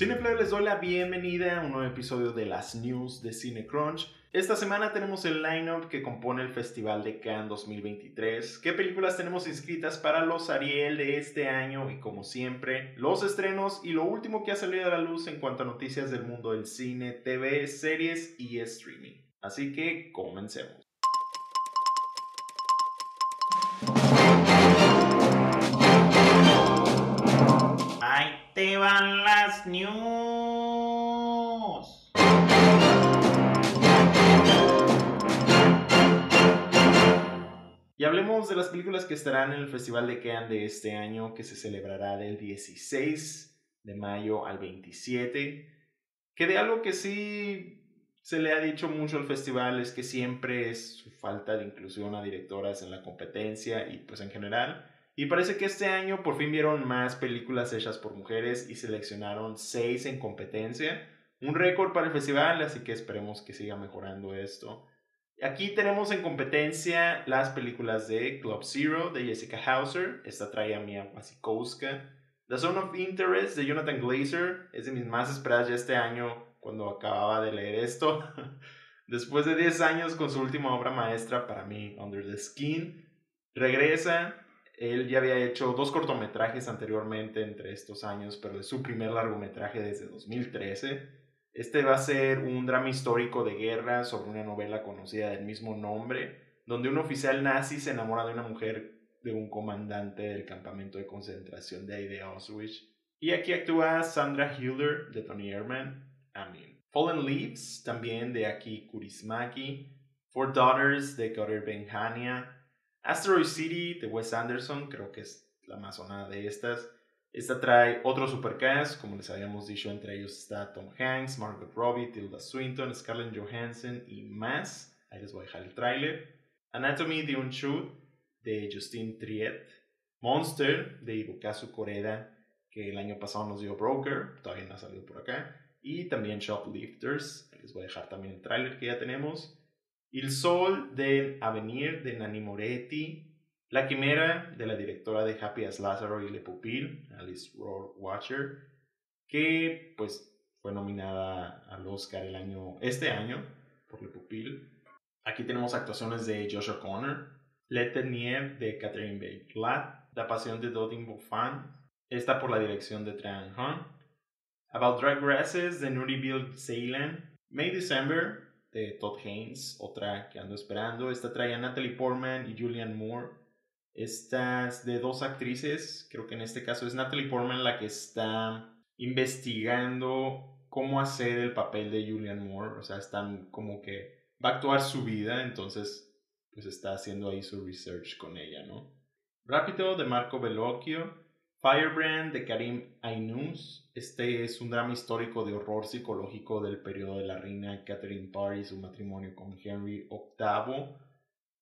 Cineplayer les doy la bienvenida a un nuevo episodio de las news de CineCrunch. Esta semana tenemos el lineup que compone el Festival de Cannes 2023. ¿Qué películas tenemos inscritas para los Ariel de este año? Y como siempre, los estrenos y lo último que ha salido a la luz en cuanto a noticias del mundo del cine, TV, series y streaming. Así que comencemos. Van las news. Y hablemos de las películas que estarán en el Festival de Cannes de este año, que se celebrará del 16 de mayo al 27. Que de algo que sí se le ha dicho mucho al festival es que siempre es su falta de inclusión a directoras en la competencia y pues en general. Y parece que este año por fin vieron más películas hechas por mujeres y seleccionaron seis en competencia. Un récord para el festival, así que esperemos que siga mejorando esto. Aquí tenemos en competencia las películas de Club Zero de Jessica Hauser. Esta trae a Mia Wasikowska. The Zone of Interest de Jonathan Glazer es de mis más esperadas ya este año cuando acababa de leer esto. Después de 10 años con su última obra maestra para mí, Under the Skin, regresa. Él ya había hecho dos cortometrajes anteriormente entre estos años, pero es su primer largometraje desde 2013. Este va a ser un drama histórico de guerra sobre una novela conocida del mismo nombre, donde un oficial nazi se enamora de una mujer de un comandante del campamento de concentración de ahí de Auschwitz. Y aquí actúa Sandra Hiller de Tony Herman. I Fallen Leaves también de Aki Kurismaki. Four Daughters de Cotter Benhania. Asteroid City de Wes Anderson, creo que es la más sonada de estas. Esta trae otro supercast, como les habíamos dicho, entre ellos está Tom Hanks, Margot Robbie, Tilda Swinton, Scarlett Johansson y más. Ahí les voy a dejar el tráiler. Anatomy de un Shoot de Justine Triet. Monster de Hirokazu Koreda, que el año pasado nos dio Broker, todavía no ha salido por acá. Y también Shoplifters, ahí les voy a dejar también el tráiler que ya tenemos. El Sol de Avenir de Nani Moretti. La Quimera, de la directora de Happy as Lazaro y Le Pupil, Alice Roar Watcher, que pues fue nominada al Oscar el año, este año por Le Pupil. Aquí tenemos actuaciones de Joshua Connor, Le Ternier de Catherine Bay Glad, La Pasión de Dodin Buffan, esta por la dirección de Tran Hunt, About Drag Races de Nuri Bill Ceylan, May December de Todd Haynes, otra que ando esperando. Esta trae a Natalie Portman y Julianne Moore. Estas de dos actrices, creo que en este caso es Natalie Portman la que está investigando cómo hacer el papel de Julianne Moore. O sea, están como que va a actuar su vida, entonces pues está haciendo ahí su research con ella, ¿no? Rápido de Marco Bellocchio. Firebrand de Karim Ainous. Este es un drama histórico de horror psicológico del periodo de la reina Catherine Parr y su matrimonio con Henry VIII.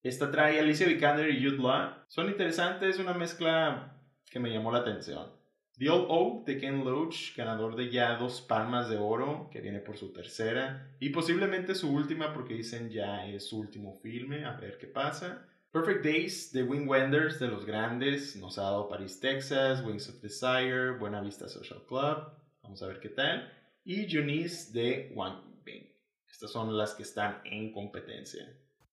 Esta trae Alicia Vikander y Jude Law. Son interesantes, una mezcla que me llamó la atención. The Old Oak de Ken Loach, ganador de ya dos palmas de oro, que viene por su tercera y posiblemente su última porque dicen ya es su último filme, a ver qué pasa. Perfect Days de Wing Wenders de los grandes, nos ha dado Paris, Texas, Wings of Desire, Buena Vista Social Club, vamos a ver qué tal. Y Eunice de Wang Bing. Estas son las que están en competencia.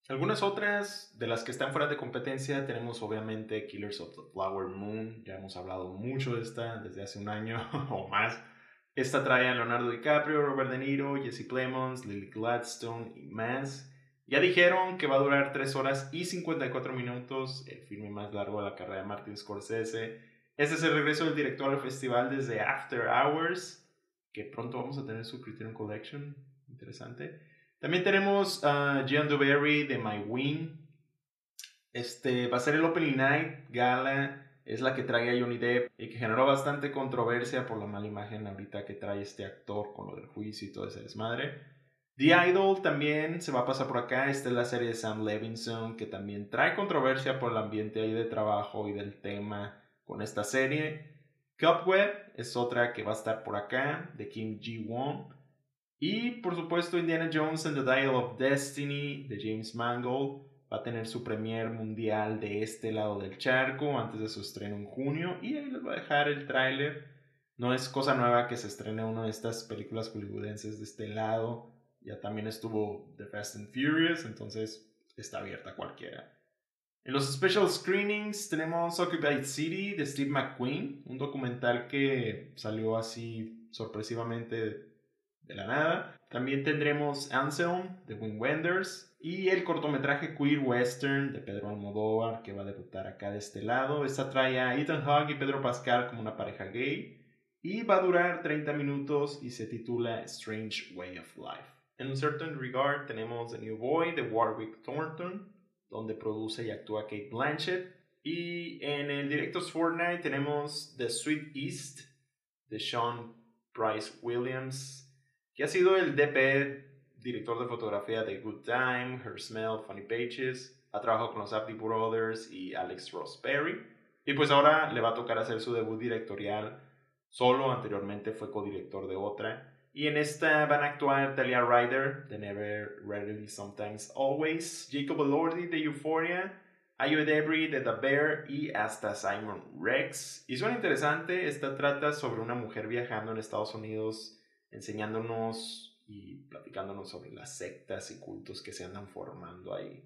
Algunas otras de las que están fuera de competencia tenemos obviamente Killers of the Flower Moon, ya hemos hablado mucho de esta desde hace un año o más. Esta trae a Leonardo DiCaprio, Robert De Niro, Jesse Plemons, Lily Gladstone y más. Ya dijeron que va a durar 3 horas y 54 minutos, el filme más largo de la carrera de Martin Scorsese. Este es el regreso del director al festival desde After Hours, que pronto vamos a tener su Criterion Collection, interesante. También tenemos a Gian Duberry de My Wing. Este va a ser el Opening Night Gala, es la que trae a Johnny Depp y que generó bastante controversia por la mala imagen ahorita que trae este actor con lo del juicio y todo ese desmadre. The Idol también se va a pasar por acá. Esta es la serie de Sam Levinson que también trae controversia por el ambiente ahí de trabajo y del tema con esta serie. Cupweb es otra que va a estar por acá de Kim Ji-won. Y por supuesto Indiana Jones and the Dial of Destiny de James Mangold va a tener su premier mundial de este lado del charco antes de su estreno en junio. Y ahí les voy a dejar el tráiler No es cosa nueva que se estrene una de estas películas hollywoodenses de este lado. Ya también estuvo The Fast and Furious, entonces está abierta a cualquiera. En los special screenings tenemos Occupied City de Steve McQueen, un documental que salió así sorpresivamente de la nada. También tendremos Anselm de Wim Wenders y el cortometraje Queer Western de Pedro Almodóvar que va a debutar acá de este lado. Esta trae a Ethan Hawke y Pedro Pascal como una pareja gay y va a durar 30 minutos y se titula Strange Way of Life. En un certain regard tenemos The New Boy de Warwick Thornton, donde produce y actúa Kate Blanchett. Y en el Director's Fortnite tenemos The Sweet East de Sean Price Williams, que ha sido el DP, director de fotografía de Good Time, Her Smell, Funny Pages. Ha trabajado con los Abdi Brothers y Alex Ross Perry. Y pues ahora le va a tocar hacer su debut directorial solo, anteriormente fue codirector de otra. Y en esta van a actuar Talia Ryder de Never, Rarely, Sometimes, Always, Jacob Elordi de Euphoria, Ayo Debris de The Bear y hasta Simon Rex. Y suena interesante, esta trata sobre una mujer viajando en Estados Unidos enseñándonos y platicándonos sobre las sectas y cultos que se andan formando ahí.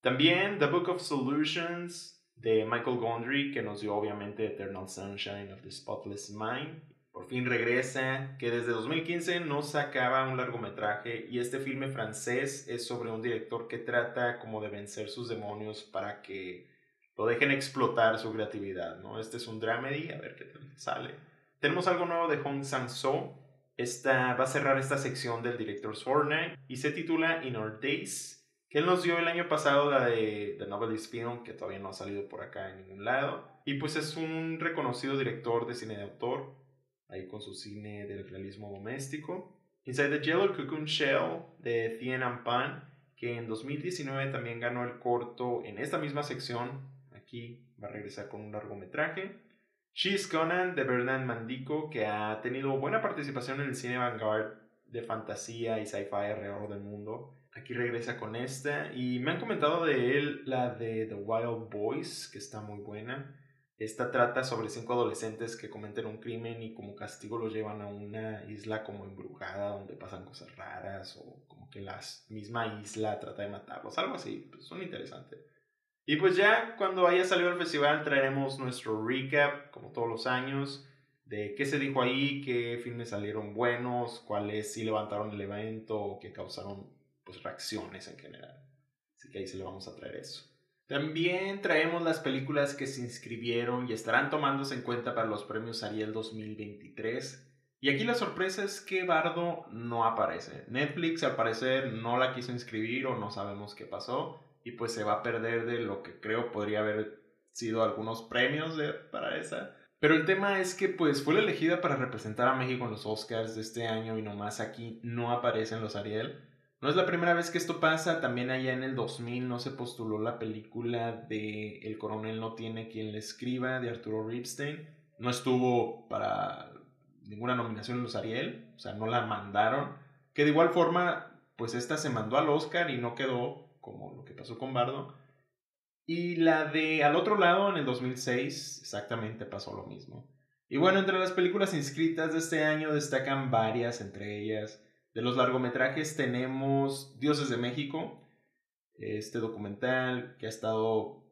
También The Book of Solutions de Michael Gondry, que nos dio obviamente Eternal Sunshine of the Spotless Mind. Por fin regresa, que desde 2015 no sacaba un largometraje y este filme francés es sobre un director que trata como de vencer sus demonios para que lo dejen explotar su creatividad, ¿no? Este es un dramedy, a ver qué sale. Tenemos algo nuevo de Hong Sang-soo. Esta va a cerrar esta sección del Director's Fortnite y se titula In Our Days que él nos dio el año pasado la de The Novelist Film, que todavía no ha salido por acá en ningún lado. Y pues es un reconocido director de cine de autor, ahí con su cine del realismo doméstico. Inside the Yellow Cocoon Shell de Thien Pan, que en 2019 también ganó el corto en esta misma sección. Aquí va a regresar con un largometraje. She's Conan de Bernard Mandico, que ha tenido buena participación en el cine vanguard de fantasía y sci-fi alrededor del mundo. Aquí regresa con esta. Y me han comentado de él la de The Wild Boys, que está muy buena. Esta trata sobre cinco adolescentes que cometen un crimen y como castigo los llevan a una isla como embrujada donde pasan cosas raras o como que la misma isla trata de matarlos, algo así, pues son interesantes. Y pues ya cuando haya salido el festival traeremos nuestro recap, como todos los años, de qué se dijo ahí, qué filmes salieron buenos, cuáles sí levantaron el evento o qué causaron pues, reacciones en general. Así que ahí se le vamos a traer eso. También traemos las películas que se inscribieron y estarán tomándose en cuenta para los premios Ariel 2023. Y aquí la sorpresa es que Bardo no aparece. Netflix al parecer no la quiso inscribir o no sabemos qué pasó. Y pues se va a perder de lo que creo podría haber sido algunos premios para esa. Pero el tema es que pues fue la elegida para representar a México en los Oscars de este año y nomás aquí no aparecen los Ariel. No es la primera vez que esto pasa, también allá en el 2000 no se postuló la película de El coronel no tiene quien le escriba de Arturo Ripstein. No estuvo para ninguna nominación en los Ariel, o sea, no la mandaron. Que de igual forma, pues esta se mandó al Oscar y no quedó, como lo que pasó con Bardo. Y la de Al otro lado, en el 2006, exactamente pasó lo mismo. Y bueno, entre las películas inscritas de este año destacan varias, entre ellas de los largometrajes tenemos Dioses de México, este documental que ha estado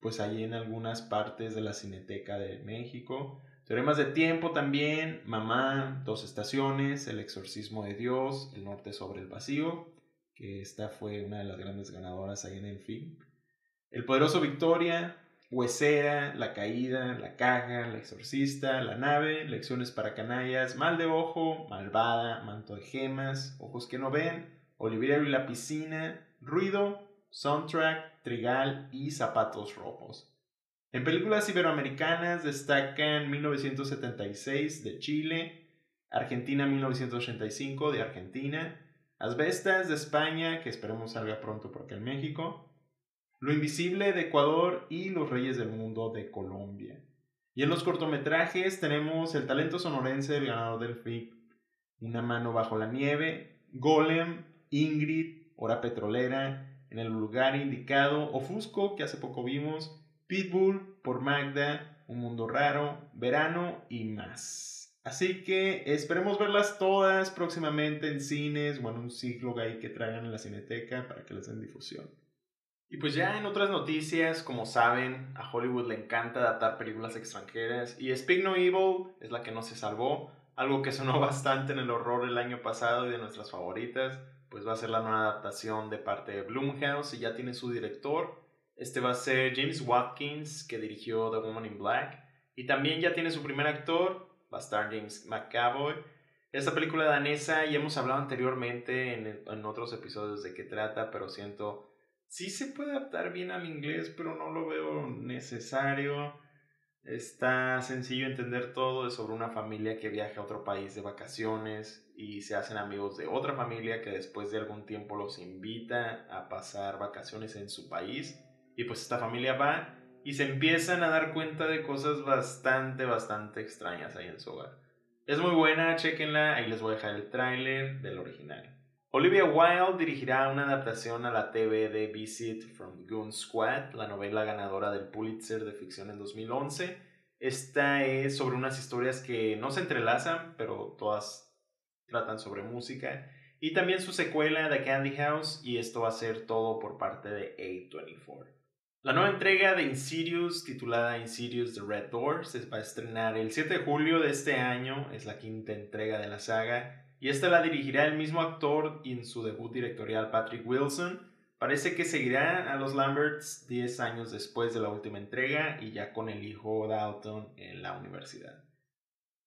pues allí en algunas partes de la Cineteca de México. Teoremas de tiempo también, Mamá, Dos Estaciones, El Exorcismo de Dios, El Norte sobre el Vacío, que esta fue una de las grandes ganadoras ahí en el film. El Poderoso Victoria, Huesera, La Caída, La Caja, La Exorcista, La Nave, Lecciones para Canallas, Mal de Ojo, Malvada, Manto de Gemas, Ojos que no ven, Oliviero y la Piscina, Ruido, Soundtrack, Trigal y Zapatos Rojos. En películas iberoamericanas destacan 1976 de Chile, Argentina 1985 de Argentina, Asbestas de España, que esperemos salga pronto porque en México, lo Invisible de Ecuador y Los Reyes del Mundo de Colombia. Y en los cortometrajes tenemos El talento sonorense del ganador del FIP, Una mano bajo la nieve, Golem, Ingrid, Hora Petrolera, En el lugar indicado, Ofusco, que hace poco vimos, Pitbull por Magda, Un mundo raro, Verano y más. Así que esperemos verlas todas próximamente en cines o en un ciclo ahí que traigan en la cineteca para que les den difusión. Y pues ya en otras noticias, como saben, a Hollywood le encanta adaptar películas extranjeras y Speak No Evil es la que no se salvó, algo que sonó bastante en el horror el año pasado y de nuestras favoritas, pues va a ser la nueva adaptación de parte de Blumhouse y ya tiene su director. Este va a ser James Watkins, que dirigió The Woman in Black, y también ya tiene su primer actor, va a estar James McAvoy. Esta película danesa ya hemos hablado anteriormente en, en otros episodios de qué trata, pero siento, sí se puede adaptar bien al inglés, pero no lo veo necesario. Está sencillo entender todo, es sobre una familia que viaja a otro país de vacaciones y se hacen amigos de otra familia que después de algún tiempo los invita a pasar vacaciones en su país y pues esta familia va y se empiezan a dar cuenta de cosas bastante, bastante extrañas ahí en su hogar. Es muy buena, chequenla, ahí les voy a dejar el tráiler del original. Olivia Wilde dirigirá una adaptación a la TV de Visit from Goon Squad, la novela ganadora del Pulitzer de ficción en 2011. Esta es sobre unas historias que no se entrelazan, pero todas tratan sobre música. Y también su secuela, The Candy House, y esto va a ser todo por parte de A24. La nueva entrega de Insidious, titulada Insidious The Red Door, se va a estrenar el 7 de julio de este año, es la quinta entrega de la saga y esta la dirigirá el mismo actor en su debut directorial Patrick Wilson. Parece que seguirá a los Lamberts 10 años después de la última entrega y ya con el hijo Dalton en la universidad.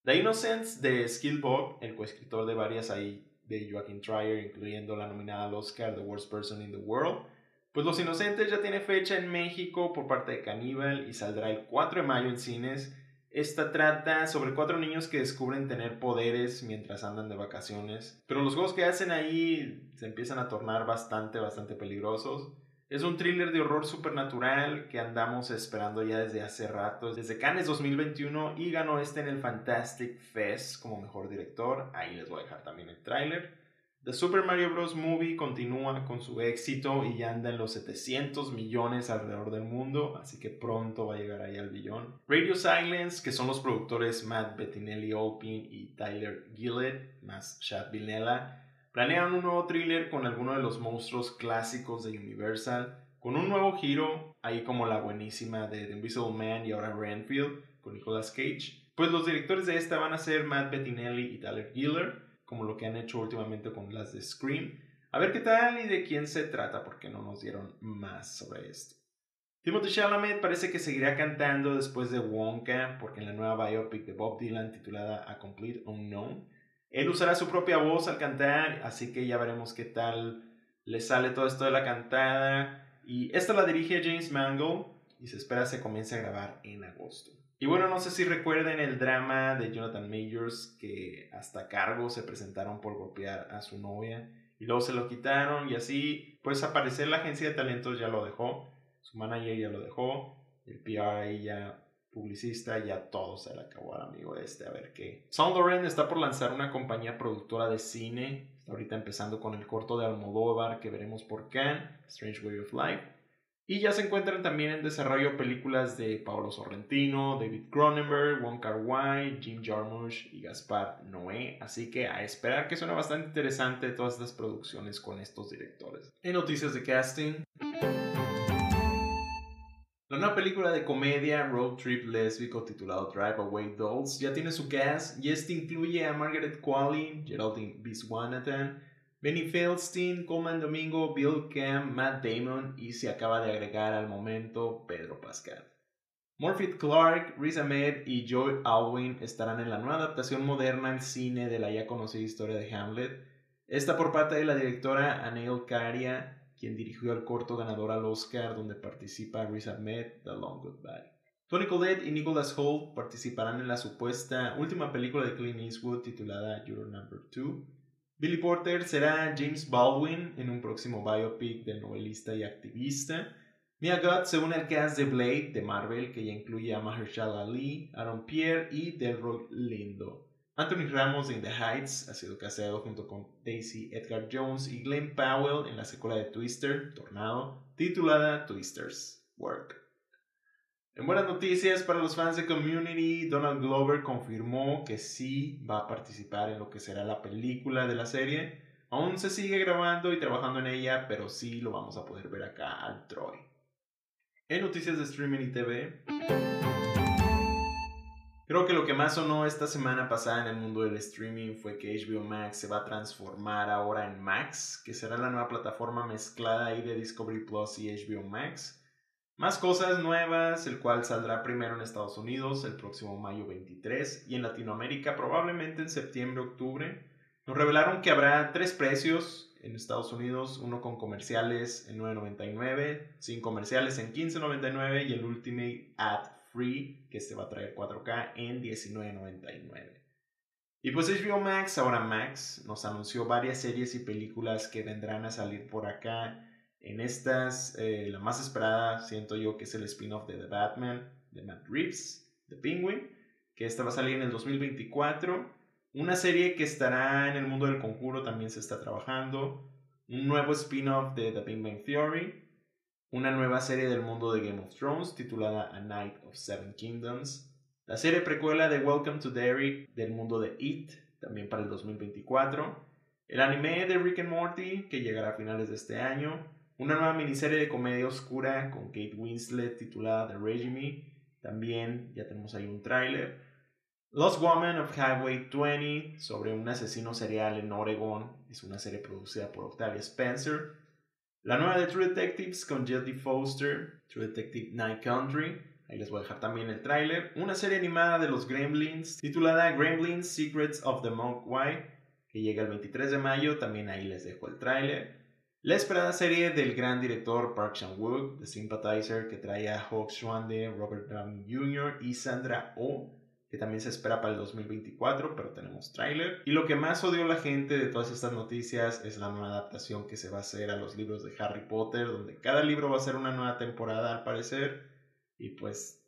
The Innocents de Skillbog, el coescritor de varias ahí de Joaquin Trier, incluyendo la nominada al Oscar The Worst Person in the World, pues Los Inocentes ya tiene fecha en México por parte de Caníbal y saldrá el 4 de mayo en cines esta trata sobre cuatro niños que descubren tener poderes mientras andan de vacaciones, pero los juegos que hacen ahí se empiezan a tornar bastante, bastante peligrosos. Es un thriller de horror supernatural que andamos esperando ya desde hace rato, desde Cannes 2021 y ganó este en el Fantastic Fest como mejor director. Ahí les voy a dejar también el tráiler. The Super Mario Bros. Movie continúa con su éxito y ya anda en los 700 millones alrededor del mundo, así que pronto va a llegar ahí al billón. Radio Silence, que son los productores Matt Bettinelli Olpin y Tyler Gillett, más Chad Villela, planean un nuevo thriller con algunos de los monstruos clásicos de Universal, con un nuevo giro, ahí como la buenísima de The Invisible Man y ahora Renfield, con Nicolas Cage. Pues los directores de esta van a ser Matt Bettinelli y Tyler Gillett como lo que han hecho últimamente con las de Scream. A ver qué tal y de quién se trata, porque no nos dieron más sobre esto. Timothy Chalamet parece que seguirá cantando después de Wonka, porque en la nueva biopic de Bob Dylan titulada A Complete Unknown, él usará su propia voz al cantar, así que ya veremos qué tal le sale todo esto de la cantada. Y esta la dirige James Mangold y se espera se comience a grabar en agosto. Y bueno, no sé si recuerden el drama de Jonathan Majors, que hasta cargo se presentaron por golpear a su novia y luego se lo quitaron y así, pues aparecer la agencia de talentos ya lo dejó, su manager ya lo dejó, el PR ya publicista, ya todo se le acabó al amigo este, a ver qué. Sound Loren está por lanzar una compañía productora de cine, está ahorita empezando con el corto de Almodóvar que veremos por Cannes, Strange Way of Life. Y ya se encuentran también en desarrollo películas de Paolo Sorrentino, David Cronenberg, Wong Kar Wai, Jim Jarmusch y Gaspar Noé. Así que a esperar que suena bastante interesante todas estas producciones con estos directores. En noticias de casting. La nueva película de comedia road trip lésbico titulado Drive Away Dolls ya tiene su cast y este incluye a Margaret Qualley, Geraldine Biswanathan, Benny Feldstein, Coleman Domingo, Bill Cam, Matt Damon y se acaba de agregar al momento Pedro Pascal. Morphy Clark, Riz Ahmed y Joy Alwyn estarán en la nueva adaptación moderna al cine de la ya conocida historia de Hamlet. Esta por parte de la directora Anil Karia, quien dirigió el corto ganador al Oscar donde participa Riz Ahmed, The Long Goodbye. Tony Collette y Nicholas Holt participarán en la supuesta última película de Clint Eastwood titulada Your Number 2. Billy Porter será James Baldwin en un próximo biopic del novelista y activista. Mia Goth se une al cast de Blade de Marvel, que ya incluye a Mahershala Ali, Aaron Pierre y Delroy Lindo. Anthony Ramos de In the Heights ha sido casteado junto con Daisy Edgar Jones y Glenn Powell en la secuela de Twister, Tornado, titulada Twisters Work. En buenas noticias para los fans de Community, Donald Glover confirmó que sí va a participar en lo que será la película de la serie. Aún se sigue grabando y trabajando en ella, pero sí lo vamos a poder ver acá al Troy. En noticias de streaming y TV, creo que lo que más sonó esta semana pasada en el mundo del streaming fue que HBO Max se va a transformar ahora en Max, que será la nueva plataforma mezclada ahí de Discovery Plus y HBO Max. Más cosas nuevas, el cual saldrá primero en Estados Unidos el próximo mayo 23 y en Latinoamérica probablemente en septiembre-octubre. Nos revelaron que habrá tres precios en Estados Unidos, uno con comerciales en 9.99, sin comerciales en 15.99 y el Ultimate Ad Free que se va a traer 4K en 19.99. Y pues HBO Max, ahora Max, nos anunció varias series y películas que vendrán a salir por acá en estas, eh, la más esperada siento yo que es el spin-off de The Batman de Matt Reeves, The Penguin, que esta va a salir en el 2024. Una serie que estará en el mundo del conjuro también se está trabajando. Un nuevo spin-off de The Big Theory. Una nueva serie del mundo de Game of Thrones titulada A Night of Seven Kingdoms. La serie precuela de Welcome to Derry del mundo de It, también para el 2024. El anime de Rick and Morty, que llegará a finales de este año una nueva miniserie de comedia oscura con Kate Winslet titulada The Regime. También ya tenemos ahí un tráiler. Lost Woman of Highway 20 sobre un asesino serial en Oregon. Es una serie producida por Octavia Spencer. La nueva de True Detectives con Jodie Foster, True Detective Night Country. Ahí les voy a dejar también el tráiler. Una serie animada de los Gremlins titulada Gremlins Secrets of the Mogwai que llega el 23 de mayo. También ahí les dejo el tráiler. La esperada serie del gran director Park Chan-wook, The Sympathizer, que trae a Hawk Schwande, Robert Downey Jr. y Sandra Oh, que también se espera para el 2024, pero tenemos tráiler. Y lo que más odió la gente de todas estas noticias es la nueva adaptación que se va a hacer a los libros de Harry Potter, donde cada libro va a ser una nueva temporada al parecer. Y pues...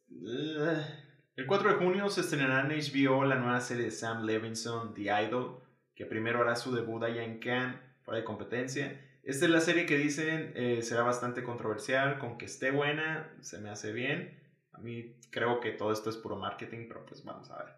El 4 de junio se estrenará en HBO la nueva serie de Sam Levinson, The Idol, que primero hará su debut allá en Cannes, fuera de competencia esta es la serie que dicen eh, será bastante controversial, con que esté buena, se me hace bien. A mí creo que todo esto es puro marketing, pero pues vamos a ver.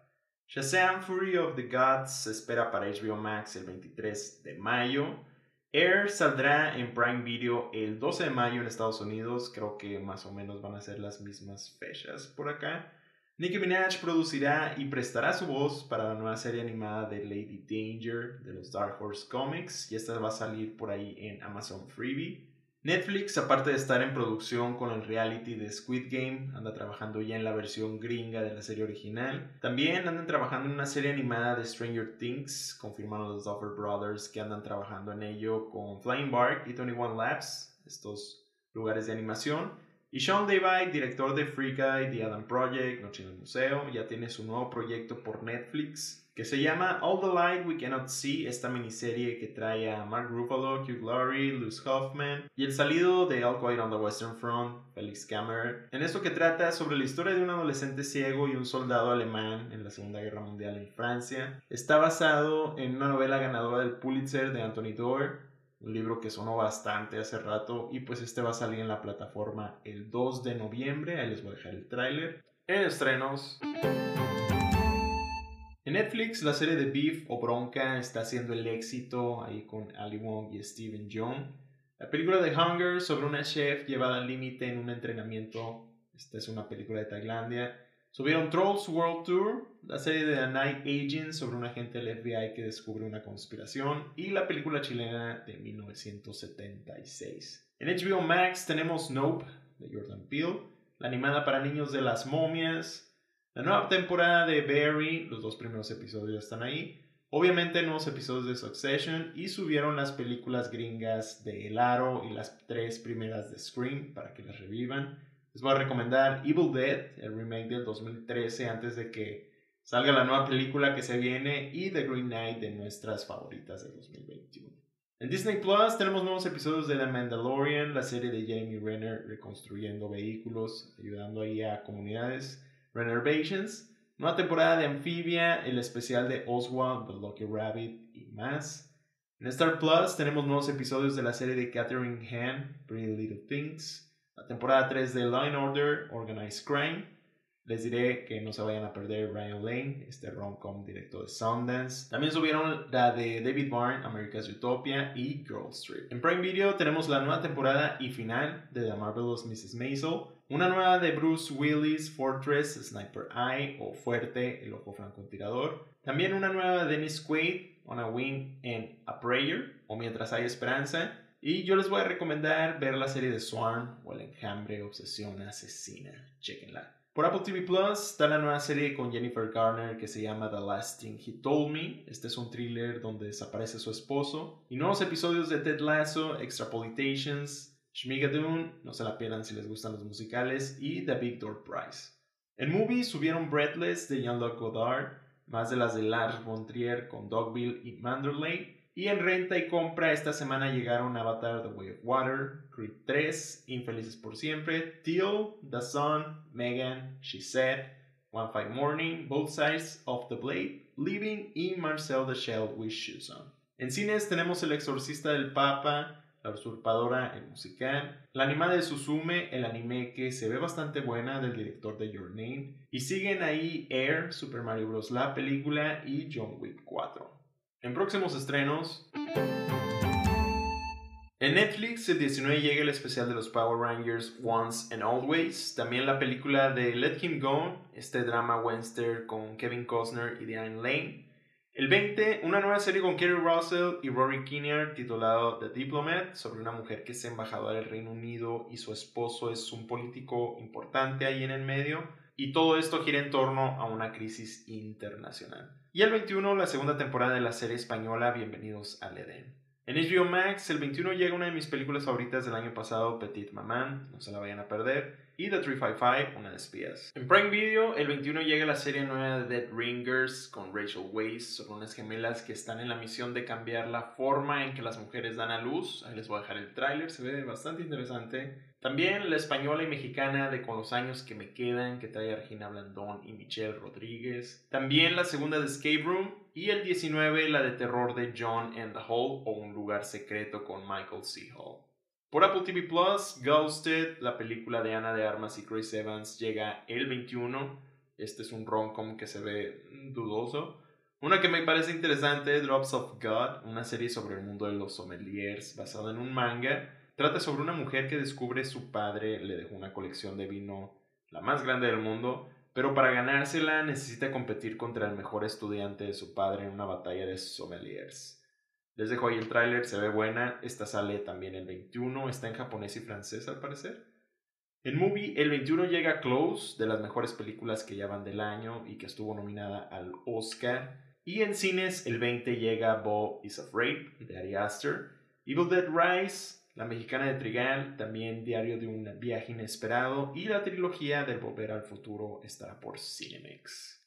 Shazam Fury of the Gods se espera para HBO Max el 23 de mayo. Air saldrá en Prime Video el 12 de mayo en Estados Unidos. Creo que más o menos van a ser las mismas fechas por acá. Nicki Minaj producirá y prestará su voz para la nueva serie animada de Lady Danger de los Dark Horse Comics y esta va a salir por ahí en Amazon Freebie. Netflix, aparte de estar en producción con el reality de Squid Game, anda trabajando ya en la versión gringa de la serie original. También andan trabajando en una serie animada de Stranger Things, confirmaron los Duffer Brothers que andan trabajando en ello con Flying Bark y 21 Labs, estos lugares de animación. Y Sean Levy, director de Free Guy, The Adam Project, Noche en el Museo, ya tiene su nuevo proyecto por Netflix que se llama All the Light We Cannot See, esta miniserie que trae a Mark Ruffalo, Hugh Laurie, Luz Hoffman y el salido de All Quiet on the Western Front, Felix Kammer. En esto que trata sobre la historia de un adolescente ciego y un soldado alemán en la Segunda Guerra Mundial en Francia. Está basado en una novela ganadora del Pulitzer de Anthony Doerr un libro que sonó bastante hace rato y pues este va a salir en la plataforma el 2 de noviembre, ahí les voy a dejar el tráiler. En estrenos... En Netflix la serie de Beef o Bronca está haciendo el éxito ahí con Ali Wong y Steven Yeun. La película de Hunger sobre una chef llevada al límite en un entrenamiento, esta es una película de Tailandia, Subieron Trolls World Tour, la serie de The Night Agent sobre un agente del FBI que descubre una conspiración y la película chilena de 1976. En HBO Max tenemos Nope de Jordan Peele, la animada para niños de las momias, la nueva temporada de Barry, los dos primeros episodios ya están ahí, obviamente nuevos episodios de Succession y subieron las películas gringas de El Aro y las tres primeras de Scream para que las revivan. Les voy a recomendar Evil Dead, el remake del 2013, antes de que salga la nueva película que se viene, y The Green Knight de nuestras favoritas del 2021. En Disney Plus tenemos nuevos episodios de The Mandalorian, la serie de Jeremy Renner reconstruyendo vehículos, ayudando ahí a comunidades. Renovations, nueva temporada de Amphibia, el especial de Oswald, The Lucky Rabbit y más. En Star Plus tenemos nuevos episodios de la serie de Catherine Hahn, Pretty Little Things. La temporada 3 de Line Order, Organized Crime, les diré que no se vayan a perder Ryan Lane, este rom-com directo de Sundance. También subieron la de David Byrne, America's Utopia y Girl Street. En Prime Video tenemos la nueva temporada y final de The Marvelous Mrs. Maisel, una nueva de Bruce Willis, Fortress, Sniper Eye o Fuerte, El Ojo Francotirador. También una nueva de Dennis Quaid, On a Wing and A Prayer o Mientras hay esperanza. Y yo les voy a recomendar ver la serie de Swarm o El Enjambre, Obsesión Asesina. Chequenla. Por Apple TV Plus está la nueva serie con Jennifer Garner que se llama The Last Thing He Told Me. Este es un thriller donde desaparece su esposo. Y nuevos episodios de Ted Lasso, Extrapolations, Shmigadoon, no se la pierdan si les gustan los musicales, y The Big Door Prize. En movie subieron Breathless de Jean-Luc Godard, más de las de Lars von Trier con Dogville y Manderley, y en renta y compra esta semana llegaron Avatar The Way of Water, Creed 3, Infelices por Siempre, Teal, The Sun, Megan, She Said, One Five Morning, Both Sides of the Blade, Living y Marcel the Shell with Shoes On. En cines tenemos El Exorcista del Papa, La Usurpadora, el musical, la animada de Suzume, el anime que se ve bastante buena del director de Your Name, y siguen ahí Air, Super Mario Bros. la película y John Wick 4. En próximos estrenos. En Netflix el 19 llega el especial de los Power Rangers Once and Always, también la película de Let Him Go, este drama western con Kevin Costner y Diane Lane. El 20, una nueva serie con Kerry Russell y Rory Kinnear titulado The Diplomat, sobre una mujer que es embajadora del Reino Unido y su esposo es un político importante ahí en el medio. Y todo esto gira en torno a una crisis internacional. Y el 21, la segunda temporada de la serie española Bienvenidos al Edén. En HBO Max, el 21 llega una de mis películas favoritas del año pasado, Petit Maman, no se la vayan a perder y The 355, una de espías. En Prime Video, el 21 llega la serie nueva de Dead Ringers con Rachel Weisz son unas gemelas que están en la misión de cambiar la forma en que las mujeres dan a luz. Ahí les voy a dejar el tráiler, se ve bastante interesante. También la española y mexicana de Con los años que me quedan, que trae a Regina Blandón y Michelle Rodríguez. También la segunda de Escape Room. Y el 19, la de terror de John and the Hole o Un lugar secreto con Michael C. Hall. Por Apple TV Plus, Ghosted, la película de Ana de Armas y Chris Evans, llega el 21. Este es un rom-com que se ve dudoso. Una que me parece interesante, Drops of God, una serie sobre el mundo de los sommeliers basada en un manga. Trata sobre una mujer que descubre su padre le dejó una colección de vino, la más grande del mundo, pero para ganársela necesita competir contra el mejor estudiante de su padre en una batalla de sommeliers. Les dejo ahí el tráiler, se ve buena. Esta sale también el 21, está en japonés y francés al parecer. En Movie, el 21 llega Close, de las mejores películas que ya van del año y que estuvo nominada al Oscar. Y en cines, el 20 llega Bo is Afraid, de Ari Aster. Evil Dead Rise, La Mexicana de Trigal, también Diario de un Viaje Inesperado. Y la trilogía del Volver al Futuro estará por Cinemex.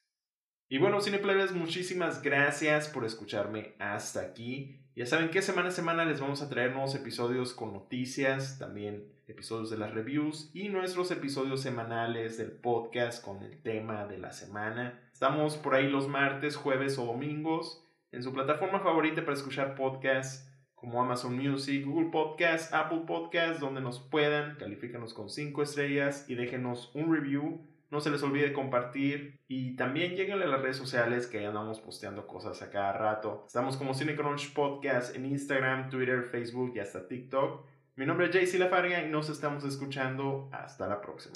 Y bueno, Cineplebes, muchísimas gracias por escucharme hasta aquí. Ya saben que semana a semana les vamos a traer nuevos episodios con noticias, también episodios de las reviews y nuestros episodios semanales del podcast con el tema de la semana. Estamos por ahí los martes, jueves o domingos en su plataforma favorita para escuchar podcasts como Amazon Music, Google Podcasts, Apple Podcasts, donde nos puedan, califícanos con 5 estrellas y déjenos un review no se les olvide compartir y también lleguen a las redes sociales que andamos posteando cosas a cada rato. Estamos como Cinecrunch Podcast en Instagram, Twitter, Facebook y hasta TikTok. Mi nombre es JC Lafarga y nos estamos escuchando. Hasta la próxima.